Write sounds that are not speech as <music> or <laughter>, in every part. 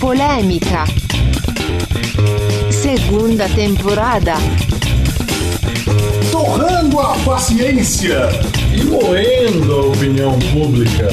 Polêmica. Segunda temporada. Torrando a paciência. E moendo a opinião pública.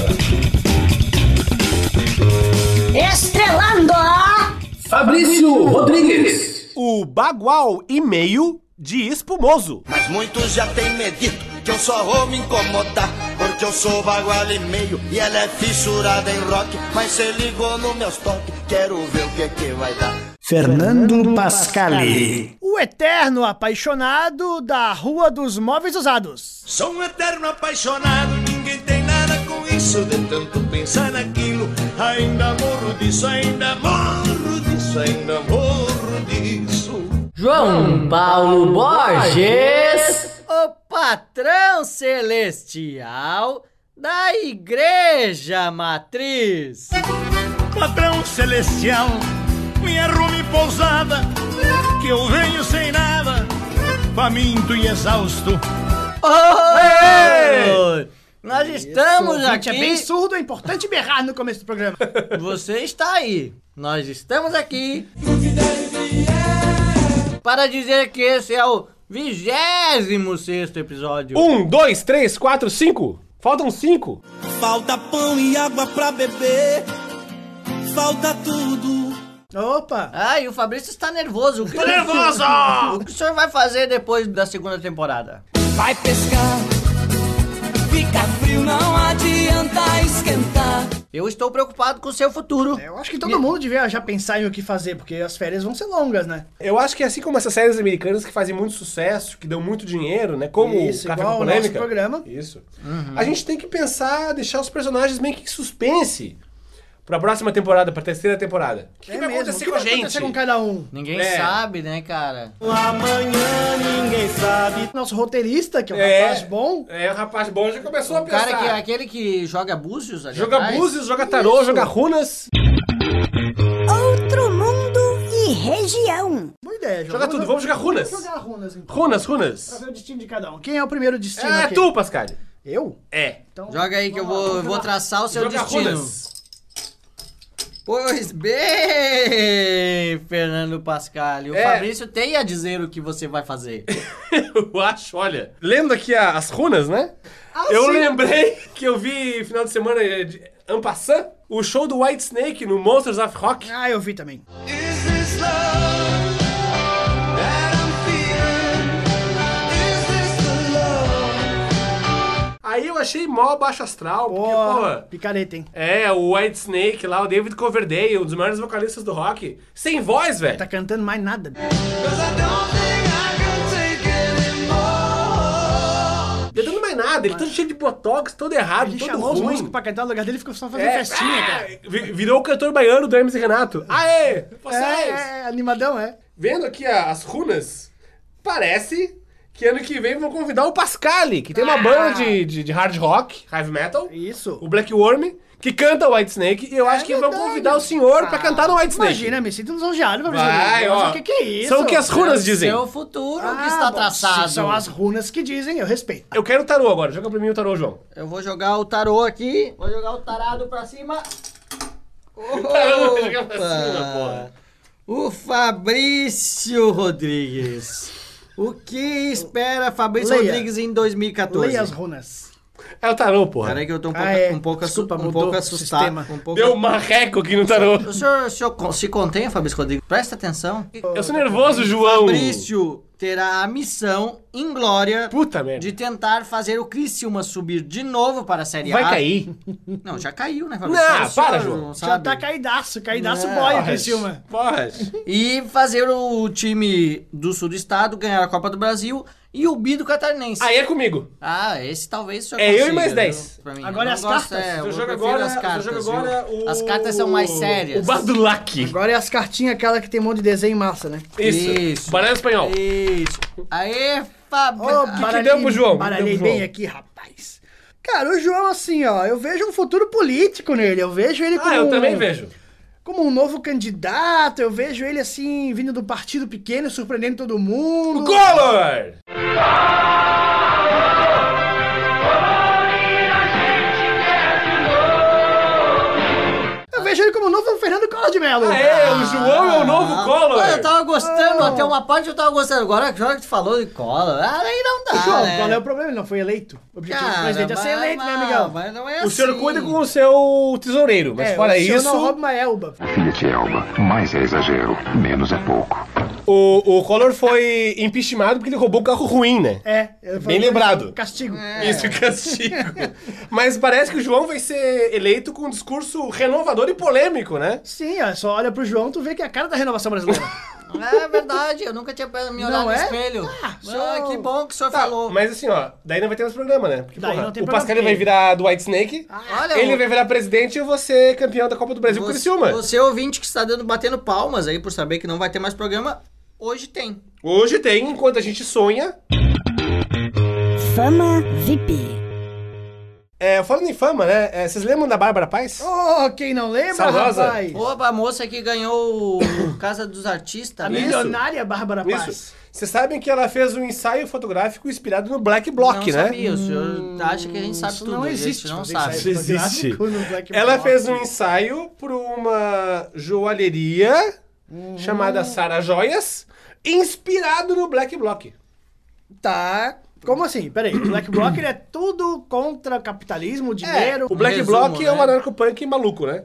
Estrelando a Fabrício Rodrigues. O bagual e meio de espumoso. Mas muitos já têm medito que eu só vou me incomodar. Porque eu sou bagual e meio e ela é fissurada em rock. Mas cê ligou no meus toques, quero ver o que que vai dar. Fernando Pascali. O eterno apaixonado da Rua dos Móveis Usados. Sou um eterno apaixonado, ninguém tem nada com isso. De tanto pensar naquilo, ainda morro disso, ainda morro disso, ainda morro disso. João Paulo Borges, o patrão celestial da Igreja Matriz. Patrão celestial, me arrume pousada, que eu venho sem nada, faminto e exausto. Oi! Nós estamos Gente, aqui. é bem surdo, é importante berrar no começo do programa. <laughs> Você está aí. Nós estamos aqui para dizer que esse é o 26 episódio. Um, dois, três, quatro, cinco. Faltam cinco. Falta pão e água pra beber, falta tudo. Opa! Ah, e o Fabrício está nervoso. Que, nervoso! <laughs> o que o senhor vai fazer depois da segunda temporada? vai pescar. Fica frio, não adianta esquentar. Eu estou preocupado com o seu futuro. Eu acho que todo mundo devia já pensar em o que fazer, porque as férias vão ser longas, né? Eu acho que assim como essas séries americanas que fazem muito sucesso, que dão muito dinheiro, né? Como Isso, o Café igual com o nosso Polêmica. programa. Isso. A gente tem que pensar, deixar os personagens meio que em suspense pra próxima temporada, pra terceira temporada. O que, que vai acontecer É o que com vai a gente? acontecer com cada um? Ninguém É. sabe, né, cara? Amanhã ninguém sabe. Nosso roteirista, que é um É. rapaz bom. É, o rapaz bom já começou a O pensar. cara que é aquele que joga búzios ali Joga atrás. búzios, joga tarô, joga runas. Outro mundo e região. Boa ideia, João. Joga tudo, vamos jogar runas. Vamos jogar runas, então. Runas, Pra runas. ver o destino de cada um. Quem é o primeiro destino É aqui? tu, Pascal. Eu? É. Então, Joga aí que eu vamos lá, vou, vou lá. traçar o seu Joga destino. runas. Pois bem, Fernando Pascal. O É. Fabrício tem a dizer o que você vai fazer. <laughs> Eu acho, olha. Lendo aqui a- as runas, né? eu sim. lembrei que eu vi final de semana eh, de en passant, o show do White Snake no Monsters of Rock. Ah, eu vi também. Is achei mó baixo astral, porque, Pô, porra. picareta, hein? É, o White Snake lá, o David Coverdale, um dos maiores vocalistas do rock. Sem voz, velho. Tá cantando mais nada. 'Cause I don't think I can take anymore. Não mais nada, ele todo cheio de botox, todo errado, Ele todo chamou os ruim. músicos pra cantar no lugar dele ficou só fazendo É, festinha, é, cara. vi- Virou o cantor baiano do Hermes e Renato. Aê! Vocês! É, é, animadão, é. Vendo aqui as runas, parece que ano que vem vão convidar o Pascali, que tem uma Ah. banda de, de, de hard rock, heavy metal, Isso. o Black Worm, que canta o White Snake, e eu acho que vão verdade. convidar o senhor pra cantar no White Snake. Imagina, me sinto lisonjeado, Fabrício. Vai, Mas ó. O que, que é isso? São o que as runas É o dizem. Seu futuro Ah, que está bom, traçado. se São as runas que dizem, eu respeito. Eu quero o tarô agora, joga pra mim o tarô, João. Eu vou jogar o tarô aqui. Vou jogar o tarado pra cima. <laughs> Jogar pra Opa! cima, porra. O Fabrício Rodrigues. O que espera Fabrício Leia. Rodrigues em 2014? Leia as runas. É o tarô, porra. Peraí que eu tô um pouco, Ah, é. um pouco, Desculpa, um pouco assustado. Um pouco... Deu um marreco aqui no tarô. O senhor, o senhor se contém, Fabrício Rodrigues? Presta atenção. Eu sou nervoso, João. Fabrício terá a missão inglória Puta merda. de tentar fazer o Criciúma subir de novo para a Série Vai A. cair. Não, já caiu, né, Fabrício? Não, para, João. não Já sabe. tá caidaço, caidaço Pode. Criciúma. Pode. E fazer o time do sul do estado ganhar a Copa do Brasil e o Bido Catarinense. Aí é comigo. Ah, esse talvez É eu e mais viu? 10. Pra mim. Agora Eu as gosto, cartas. É, eu Eu jogo agora, as cartas, eu jogo viu? agora o... As cartas são mais sérias. O Badulac. Agora é as cartinhas, aquela que tem um monte de desenho massa, né? Isso. Isso. Banana espanhol. Isso. Aê, Fabrício. Ô, que baralhei- deu pro João? Que Baralhei bem aqui, rapaz. Cara, o João, assim, ó, eu vejo um futuro político nele. Eu vejo ele como. Ah, eu também vejo. Como um novo candidato. Eu vejo ele, assim, vindo do partido pequeno, surpreendendo todo mundo. Collor! Eu vejo ele como o novo Fernando Collor de Mello. Melo. Ah, é, o João é o novo Collor. Ah, eu tava gostando, até uma parte eu tava gostando. Agora que tu falou de Collor, ah, aí não dá, João, né? qual é o problema? Ele não foi eleito. O objetivo do presidente é ser mas eleito, né, amigão? Mas não é O senhor assim. cuida com o seu tesoureiro, mas É, fora o senhor isso, não rouba uma elba. Fiat Elba. Mais é exagero, menos é pouco. o, o Collor foi impeachmentado porque ele roubou um carro ruim, né? É. eu- Bem lembrado. Castigo. Isso, <laughs> castigo. Mas parece que o João vai ser eleito com um discurso renovador e polêmico, né? Sim, ó, só olha pro João, tu vê que é a cara da renovação brasileira. <laughs> É verdade, eu nunca tinha me olhado Não no é? espelho. Ah, show. que bom que o senhor Tá, falou. mas assim, ó, daí não vai ter mais programa, né? Porque, Daí porra, não tem o programa, Pascal vai virar do White Snake, Olha, ele o- vai virar presidente e eu vou ser campeão da Copa do Brasil com o Você, Criciúma. você ouvinte que está dando, batendo palmas aí por saber que não vai ter mais programa, hoje tem. Hoje tem, enquanto a gente sonha. Fama VIP. É, falando em fama, né? é, vocês lembram da Bárbara Paz? oh, quem não lembra, Saudosa? rapaz? Opa, a moça que ganhou o <coughs> Casa dos Artistas, A né? milionária Bárbara Paz. Isso. Vocês sabem que ela fez um ensaio fotográfico inspirado no Black Block, não né? sabia, o senhor acha que a gente sabe Isso tudo, não a gente existe, não fazer sabe. ensaio Isso existe. fotográfico no Black Ela Bloc. fez um ensaio por uma joalheria Uhum. chamada Sara Joias, inspirado no Black Block. Tá. Como assim? Peraí, o Black Bloc ele é tudo contra capitalismo, dinheiro. É, o Black resumo, Bloc é um né? anarcopunk maluco, né?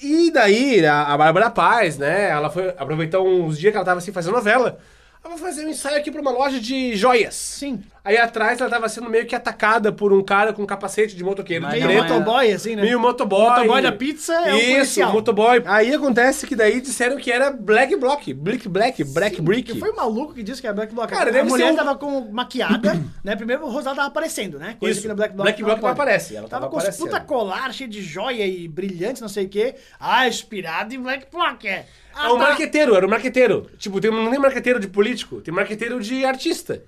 E daí, a, a Bárbara Paz, né? Ela foi aproveitar uns dias que ela tava assim fazendo novela. Ela vai fazer um ensaio aqui pra uma loja de joias. Sim. Aí atrás ela tava sendo meio que atacada por um cara com capacete de motoqueiro de é- preto. motoboy, assim, né? Meio motoboy. Motoboy da pizza é o Isso, policial. motoboy. Aí acontece que daí disseram que era Black Block. Black Black, Black Brick. Que foi o maluco que disse que é Black Bloc. Cara, a mulher um- tava com maquiada, né? Primeiro o rosado tava aparecendo, né? Coisa Isso. que no Black Bloc Black não Bloc não aparece, ela tava tava com puta colar cheio de joia e brilhantes, não sei o quê. Ah, inspirado em Black Bloc, é. Ah, É um tá. marqueteiro, era um marqueteiro. Tipo, tem, não tem marqueteiro de político, tem marqueteiro de artista.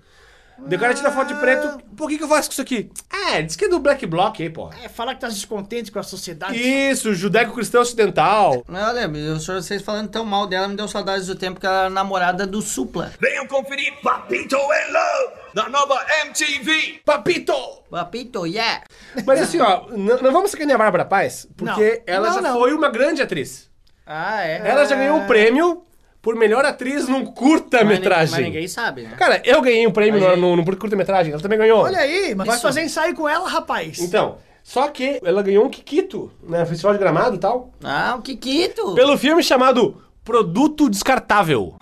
Daí o cara tira foto de preto. Por que, que eu faço com isso aqui? Ah, diz que é do Black Bloc aí, pô. É, fala que tá descontente com a sociedade. Isso, judaico-cristão ocidental. Mas Olha, o senhor, vocês falando tão mal dela, me deu saudades do tempo que ela era namorada do Supla. Venham conferir Papito in Love na nova MTV. Papito! Papito, yeah! Mas assim, ó, não vamos sacanear a Bárbara Paz, porque Não. ela Não, já não. foi uma grande atriz. Ah, é? Ela já ganhou um prêmio por melhor atriz num Mas curta-metragem. Mas ninguém sabe, né? Cara, eu ganhei um prêmio Aí- no, no, no curta-metragem, ela também ganhou. Olha aí, mas vai fazer ensaio com ela, rapaz. Então, só que ela ganhou um Kikito, né? Festival de Gramado e tal. Ah, o Kikito! Pelo filme chamado Produto Descartável.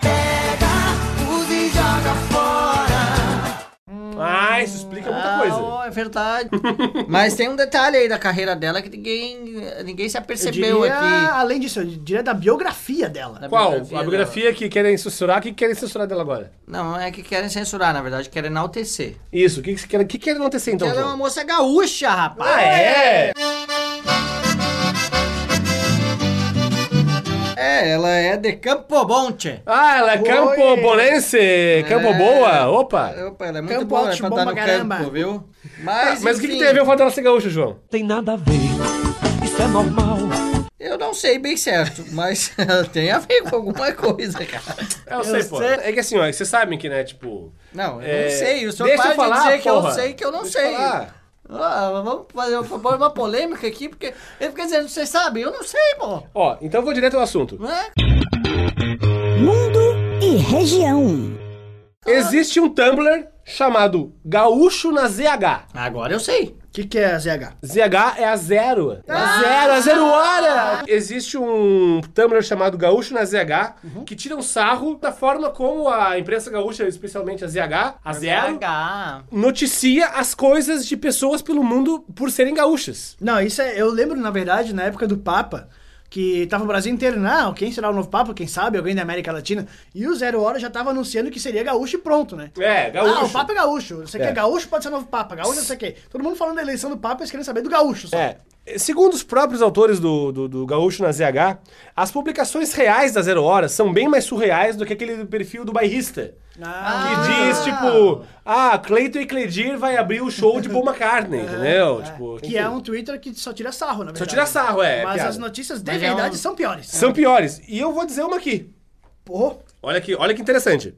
Ah, isso explica muita Ah, coisa. ó, é verdade. <laughs> Mas tem um detalhe aí da carreira dela que ninguém, ninguém se Eu apercebeu diria, aqui. além disso, eu diria da biografia dela. Da Qual? biografia a biografia que querem censurar, o que querem censurar dela agora? Não, é que querem censurar, na verdade, querem enaltecer. Isso, o que, que, querem- o que querem acontecer então? ela é uma moça gaúcha, rapaz. Ah, é? É, ela é de Campo Bonte. Ah, ela é Campo Bonense, Campo É. Boa, opa. Opa, ela é muito Campo boa, é Alto, pra bom pra no caramba. campo, viu? Mas, Mas, mas o que, que enfim, tem a ver com o fato dela ser gaúcha, João? Tem nada a ver, isso é normal. Eu não sei bem certo, mas <laughs> tem a ver com alguma coisa, cara. Eu, sei, pô. É que assim, ó, vocês sabem que, né, tipo... Não, eu É, não sei. O senhor deixa eu falar, de dizer que eu porra. sei que eu não Deixa eu sei. falar. Ah, vamos fazer uma polêmica aqui, porque ele fica dizendo, vocês sabem, eu não sei, pô. Ó, então eu vou direto ao assunto. É? Mundo e região. Existe um Tumblr chamado Gaúcho na ZH. Agora eu sei. O que, que é a ZH? ZH é a zero. É a zero, a zero hora. Existe um Tumblr chamado Gaúcho na ZH que tira um sarro da forma como a imprensa gaúcha, especialmente a ZH, a zero, H. noticia as coisas de pessoas pelo mundo por serem gaúchas. Não, isso é. Eu lembro, na verdade, na época do Papa, que tava o Brasil inteiro, não, quem será o novo Papa? Quem sabe? Alguém da América Latina. E o Zero Hora já tava anunciando que seria gaúcho e pronto, né? É, gaúcho. Ah, o Papa é gaúcho. Você É. quer gaúcho, pode ser novo Papa. Gaúcho, não sei o quê. Todo mundo falando da eleição do Papa, eles querem saber do gaúcho só. É. Segundo os próprios autores do, do, do Gaúcho na ZH, as publicações reais da Zero Hora são bem mais surreais do que aquele perfil do bairrista. Ah, Que diz, tipo, ah, Cleiton e Cledir vai abrir o show de Paul <laughs> McCartney, entendeu? Tipo, que é um Twitter que só tira sarro, na verdade. Só tira sarro, é, Mas piada. as notícias de Mas é verdade um- são piores. São piores. E eu vou dizer uma aqui. Pô, Olha que, olha que interessante.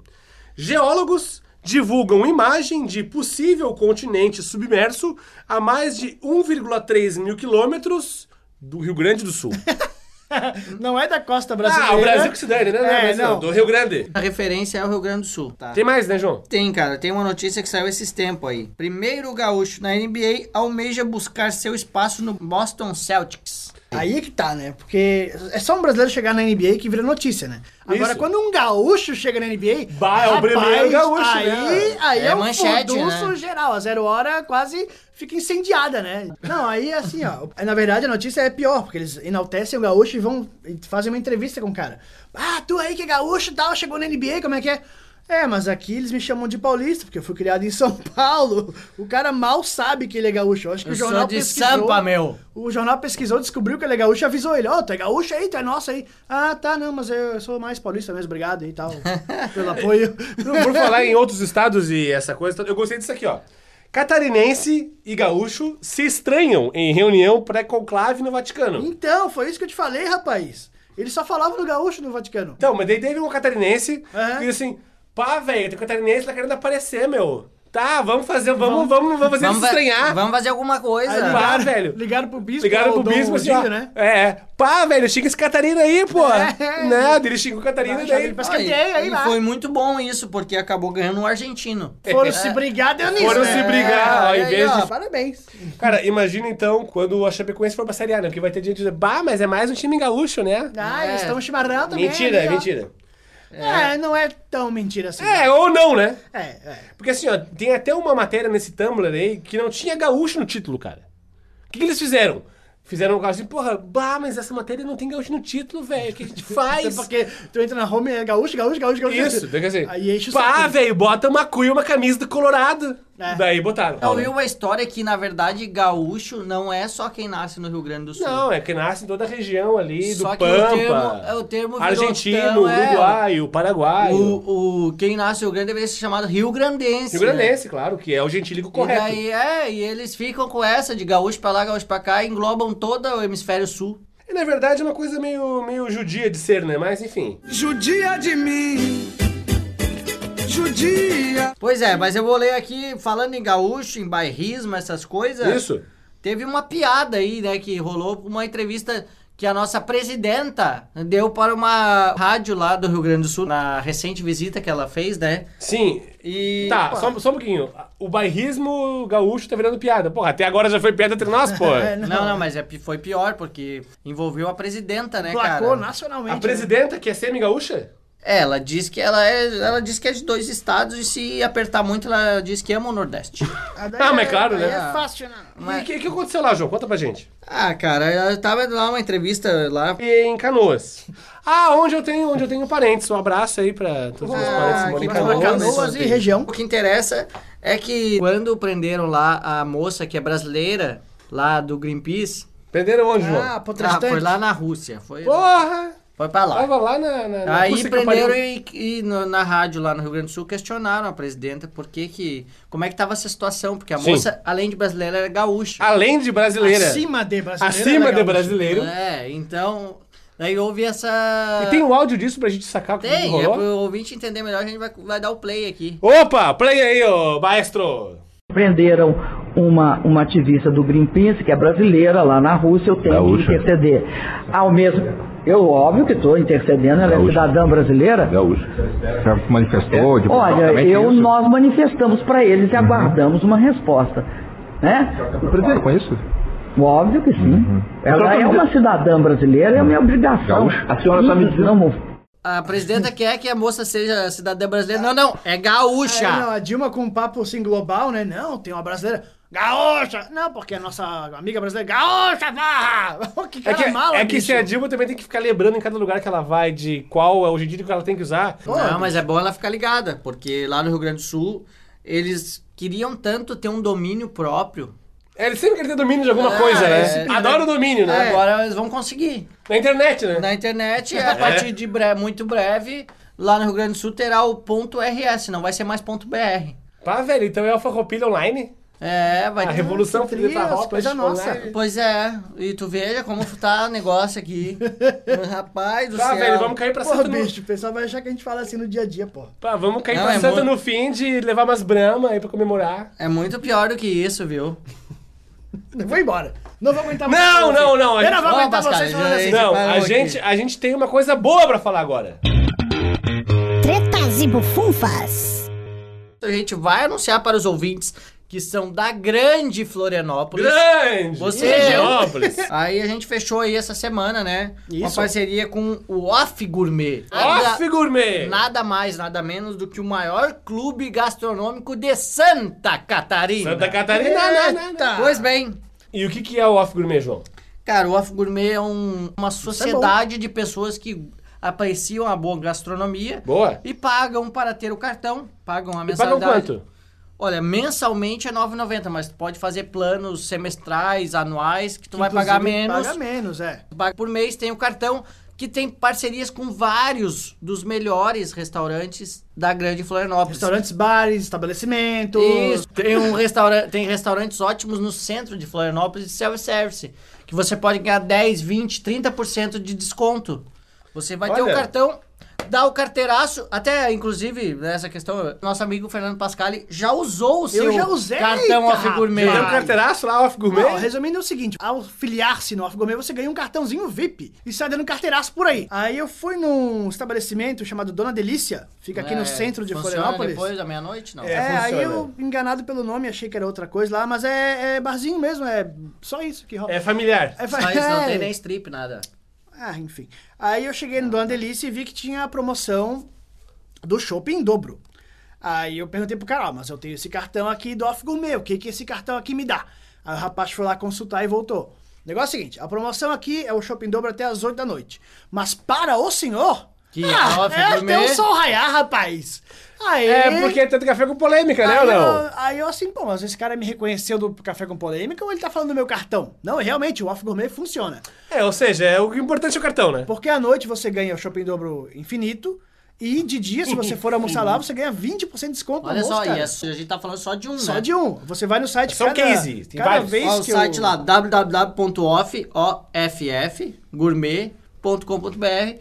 Geólogos divulgam imagem de possível continente submerso a mais de 1,3 mil quilômetros do Rio Grande do Sul. <laughs> <laughs> Não é da costa brasileira. Ah, o Brasil que se dane, né? É, Mas, não. Do Rio Grande. A referência é o Rio Grande do Sul, tá? Tem mais, né, João? Tem, cara. Tem uma notícia que saiu esses tempos aí. Primeiro gaúcho na NBA almeja buscar seu espaço no Boston Celtics. Aí é que tá, né? Porque é só um brasileiro chegar na NBA que vira notícia, né? Agora, Isso. quando um gaúcho chega na NBA. Bah, é o primeiro gaúcho, aí, né? Aí é, É um manchete, furdunço né? geral. A zero hora quase fica incendiada, né? Não, aí assim, ó. Na verdade, a notícia é pior, porque eles enaltecem o gaúcho e vão fazem uma entrevista com o cara. Ah, tu aí que é gaúcho e tal, chegou na NBA, como é que é? É, mas aqui eles me chamam de paulista, porque eu fui criado em São <laughs> Paulo. O cara mal sabe que ele é gaúcho. Eu acho que Eu o jornal sou de pesquisou. Sampa, meu. O jornal pesquisou, descobriu que ele é gaúcho e avisou ele. Ó, tu é gaúcho aí, tu é nosso aí. Ah, tá, não, mas eu, eu sou mais paulista mesmo, obrigado e tal. <laughs> pelo apoio. Por falar em outros estados e essa coisa, eu gostei disso aqui, ó. Catarinense e gaúcho se estranham em reunião pré-conclave no Vaticano. Então, foi isso que eu te falei, rapaz. Ele só falava do gaúcho no Vaticano. Então, mas daí teve um catarinense que disse assim: pá, velho, tem catarinense tá querendo aparecer, meu. Tá, vamos fazer, vamos, vamos, vamos fazer Vamos, eles fa- estranhar. vamos fazer alguma coisa. Aí Pá, velho. Ligaram pro bispo. Ligaram pro bispo assim, ó, né? É, pá, velho, xinga esse Catarina aí, pô. <laughs> É. Né, ele xinga o Catarina Vai, daí. ele e- aí e vai. foi muito bom isso, porque acabou ganhando um argentino. <laughs> Foram se brigar, deu nisso, Foram né? se brigar, ao É, invés aí, de ó. Parabéns. Cara, imagina então quando a Chapecoense for pra Série A, né? Porque vai ter de dizer, bah, mas é mais um time gaúcho, né? Ah, É. eles estão chimarrão também. mentira, ali, é ó. Mentira. É, não é tão mentira assim. É, ou não, né? É, é. Porque assim, ó, tem até uma matéria nesse Tumblr aí que não tinha gaúcho no título, cara. O que, que eles fizeram? Fizeram um caso assim, porra, bah, mas essa matéria não tem gaúcho no título, velho. O que a gente Até <laughs> faz? porque tu entra na home é gaúcho, gaúcho, gaúcho, gaúcho. Isso, tem que assim. Aí enche o Pá, velho, bota uma cuia e uma camisa do Colorado. É. Daí botaram. Eu ouvi uma história que, na verdade, gaúcho não é só quem nasce no Rio Grande do Sul. Não, é que nasce em toda a região ali, do Só que Pampa. o termo, é, o termo Argentino, tão- é, uruguaio, paraguaio. O, o, quem nasce no Rio Grande deveria ser chamado Rio Grandense. Rio né? Grandense, claro, que é o gentílico E correto. daí, é, e eles ficam com essa de gaúcho pra lá, gaúcho pra cá, e englobam todo o hemisfério sul. E na verdade é uma coisa meio, meio judia de ser, né? Mas enfim. Judia de mim. Pois é, mas eu vou ler aqui, falando em gaúcho, em bairrismo, essas coisas. Isso. Teve uma piada aí, né, que rolou uma entrevista que a nossa presidenta deu para uma rádio lá do Rio Grande do Sul, na recente visita que ela fez, né? Sim. E. Tá, só, só um pouquinho. O bairrismo gaúcho tá virando piada. Porra, até agora já foi piada entre nós, pô. <laughs> É, Não, não, mas é, foi pior, porque envolveu a presidenta, né, Placou cara? nacionalmente. A presidenta que é semi-gaúcha? É, Ela diz que ela é. Ela diz que é de dois estados e se apertar muito, ela diz que ama o Nordeste. <laughs> Ah, Ah, mas é- claro, né? É fácil, né? E o que, que aconteceu lá, João? Conta pra gente. ah, cara, ela tava lá uma entrevista lá. E em Canoas. Ah, onde eu tenho, onde eu tenho parentes. Um abraço aí pra todos os meus parentes que moram em Canoas. Canoas e região. O que interessa é que quando prenderam lá a moça que é brasileira, lá do Greenpeace, Prenderam onde, João? Ah, ah, foi lá na Rússia. Foi, Porra! Foi pra lá. Tava lá na, na, na Aí prenderam e, e no- na rádio lá no Rio Grande do Sul questionaram a presidenta por que que... Como é que tava essa situação? Porque a Sim. moça, além de brasileira, era gaúcha. Além de brasileira. Acima de brasileiro. Acima de brasileiro. É, então... Daí houve essa... E tem um áudio disso pra gente sacar o que Tem, é rolou? pro ouvinte entender melhor, a gente vai, vai dar o play aqui. Opa, play aí, ô maestro. Prenderam uma, uma ativista do Greenpeace, que é brasileira, lá na Rússia, eu tenho Gaúcha. que interceder. Ao mesmo. Eu, óbvio que estou intercedendo, ela é cidadã brasileira. Gaúcho. Se manifestou de Olha, eu, nós manifestamos para eles e aguardamos uma resposta. Né? Preocupado com isso? Óbvio que sim. Ela é uma cidadã brasileira, é a minha obrigação. Gaúcha. A senhora tá me dizendo- A presidenta quer que a moça seja cidadã brasileira. Não, não, é gaúcha. É, não, a Dilma com um papo assim global, né? Não, tem uma brasileira. Gaúcha! Não, porque a nossa amiga brasileira. Gaúcha, barra! <laughs> que É cara que, mala, é que bicho. se a Dilma também tem que ficar lembrando em cada lugar que ela vai de qual é o gentílico que ela tem que usar. Não, mas é bom ela ficar ligada, porque lá no Rio Grande do Sul, eles queriam tanto ter um domínio próprio. É, Eles sempre querem ter domínio de alguma É, coisa, né? é. Adora o domínio, né? Agora eles vão conseguir. Na internet, né? Na internet, <laughs> a partir de bre- muito breve, lá no Rio Grande do Sul terá o ponto .rs, não vai ser mais ponto .br. Pá, velho, então é Alfarroupilha online? É, vai A ter- revolução filha da ropa, coisa nossa. Pois é, e tu veja como tá o negócio aqui. <laughs> Rapaz do Tá, céu. velho, vamos cair pra Porra, Santa no... bicho, o pessoal vai achar que a gente fala assim no dia a dia, pô. Pá, vamos cair Não, pra é Santa mo- no fim de levar umas brama aí pra comemorar. É muito pior do que isso, viu? <laughs> Vou embora. Não vou aguentar Não, vocês. não, não, a Eu gente- não vou aguentar Pascal, vocês falando assim. Não, a aqui. gente, a gente tem uma coisa boa pra falar agora. Tretas e bufunfas. A gente vai anunciar para os ouvintes que são da grande Florianópolis. Grande! Você Florianópolis. <laughs> Aí a gente fechou aí essa semana, né? Uma Isso. parceria com o Off Gourmet. Off Gourmet! Nada mais, nada menos do que o maior clube gastronômico de Santa Catarina. Santa Catarina, né, né, né? Pois bem, E o que, que é o Off Gourmet, João? cara, o Off Gourmet é um- uma sociedade de pessoas que apreciam a boa gastronomia Boa. e pagam para ter o cartão, pagam a E pagam mensalidade. quanto? Olha, mensalmente é R$ 9,90, mas tu pode fazer planos semestrais, anuais, que tu vai pagar Inclusive, menos. Paga menos, é. Tu paga por mês, tem o cartão que tem parcerias com vários dos melhores restaurantes da Grande Florianópolis. Restaurantes, bares, estabelecimentos. Isso, tem um restaurante, tem restaurantes ótimos no centro de Florianópolis de self-service, que você pode ganhar 10, 20, 30% de desconto. Você vai ter o Olha. cartão, dá o carteiraço, até inclusive nessa questão, nosso amigo Fernando Pascali já usou o seu já usei, cartão Off cara. Gourmet. Já tem um carteiraço lá, Off Gourmet? Não, resumindo é o seguinte, ao filiar-se no Off Gourmet, você ganha um cartãozinho VIP e sai dando carteiraço por aí. Aí eu fui num estabelecimento chamado Dona Delícia, fica aqui É, no centro de Florianópolis. depois da meia-noite, não? É. É, aí eu, enganado pelo nome, achei que era outra coisa lá, mas é, é barzinho mesmo, é só isso que rola. É familiar. É, Só isso, não tem nem strip, nada. Ah, enfim. Aí eu cheguei no Dona Delícia e vi que tinha a promoção do shopping em dobro. Aí eu perguntei pro cara, mas eu tenho esse cartão aqui do Off Gourmet, o que que esse cartão aqui me dá? Aí o rapaz foi lá consultar e voltou. O negócio é o seguinte, a promoção aqui é o shopping dobro até as 8 da noite. Mas para o senhor... Que ah, Off é Gourmet- até o sol raiar, rapaz. Aí... É porque tanto café com polêmica, né, ou não? eu, aí eu assim, pô, mas esse cara me reconheceu do Café com Polêmica ou ele tá falando do meu cartão? Não, realmente, o Off Gourmet funciona. É, ou seja, é o importante é o cartão, né? Porque à noite você ganha o shopping dobro infinito. E de dia, se você for almoçar lá, você ganha 20% de desconto no Olha almoço, só, cara. a gente tá falando só de um, Só né? de um. Você vai no site É só um cada, case, tem cada vários. vez Ó, o que site eu... lá, www.offgourmet.com.br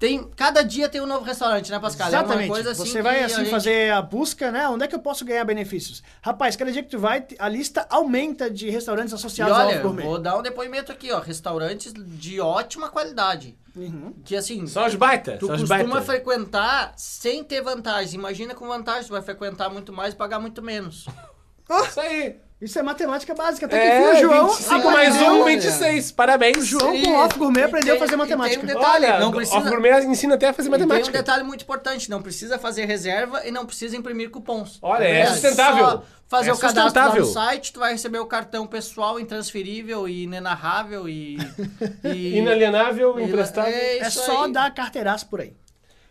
tem Cada dia tem um novo restaurante, né, Pascal? É Exatamente. uma coisa assim você vai a assim gente- fazer a busca, né? Onde é que eu posso ganhar benefícios? Rapaz, cada dia que tu vai, a lista aumenta de restaurantes associados ao olha, Off Gourmet. vou dar um depoimento aqui, ó. Restaurantes de ótima qualidade. Uhum. Que assim, Só os baita, tu só os costuma baita. frequentar sem ter vantagem. Imagina com vantagem, tu vai frequentar muito mais e pagar muito menos. <laughs> Isso aí. Isso é matemática básica. Até que É, enfim, o João 25 mais aprendeu- um, 26. Parabéns. O João Sim. com o Off Gourmet aprendeu a tem- fazer e tem um matemática. detalhe, Olha, não o precisa- Off Gourmet ensina até a fazer E tem um matemática. detalhe muito importante, não precisa fazer reserva e não precisa imprimir cupons. Olha, é sustentável. só fazer É o cadastro lá no site, tu vai receber o cartão pessoal intransferível e inenarrável e... <laughs> e Inalienável, e- imprestável. É, É só aí. dar carteiraço por aí.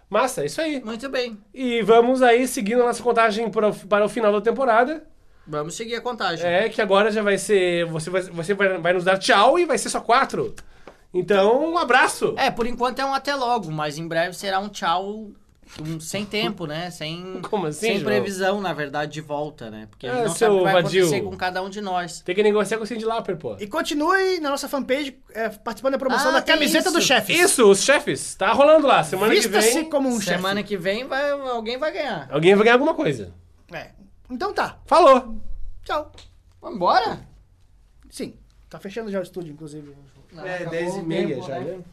Massa, isso aí. Muito bem. E vamos aí seguindo a nossa contagem para o, para o final da temporada. Vamos seguir a contagem. É, que agora já vai ser. Você vai, você vai, vai nos dar tchau e vai ser só quatro. Então, um abraço. É, por enquanto é um até logo, mas em breve será um tchau um- sem <laughs> tempo, né? Sem, Como assim, sem João? previsão, na verdade, de volta, né? Porque a gente É, não seu sabe o que vai vadio. acontecer com cada um de nós. Tem que negociar com o Cindy Lauper, pô. E continue na nossa fanpage é, participando da promoção Ah, da camiseta isso. do chefe. Isso, os chefes. Tá rolando lá. Semana que Vista-se vem. como um chefe. Semana que vem vai, alguém vai ganhar. Alguém vai ganhar alguma coisa. É. Então tá. Falou. Tchau. Vambora? Sim. Tá fechando já o estúdio, inclusive. É, acabou 10 e o meia tempo, já, né? né?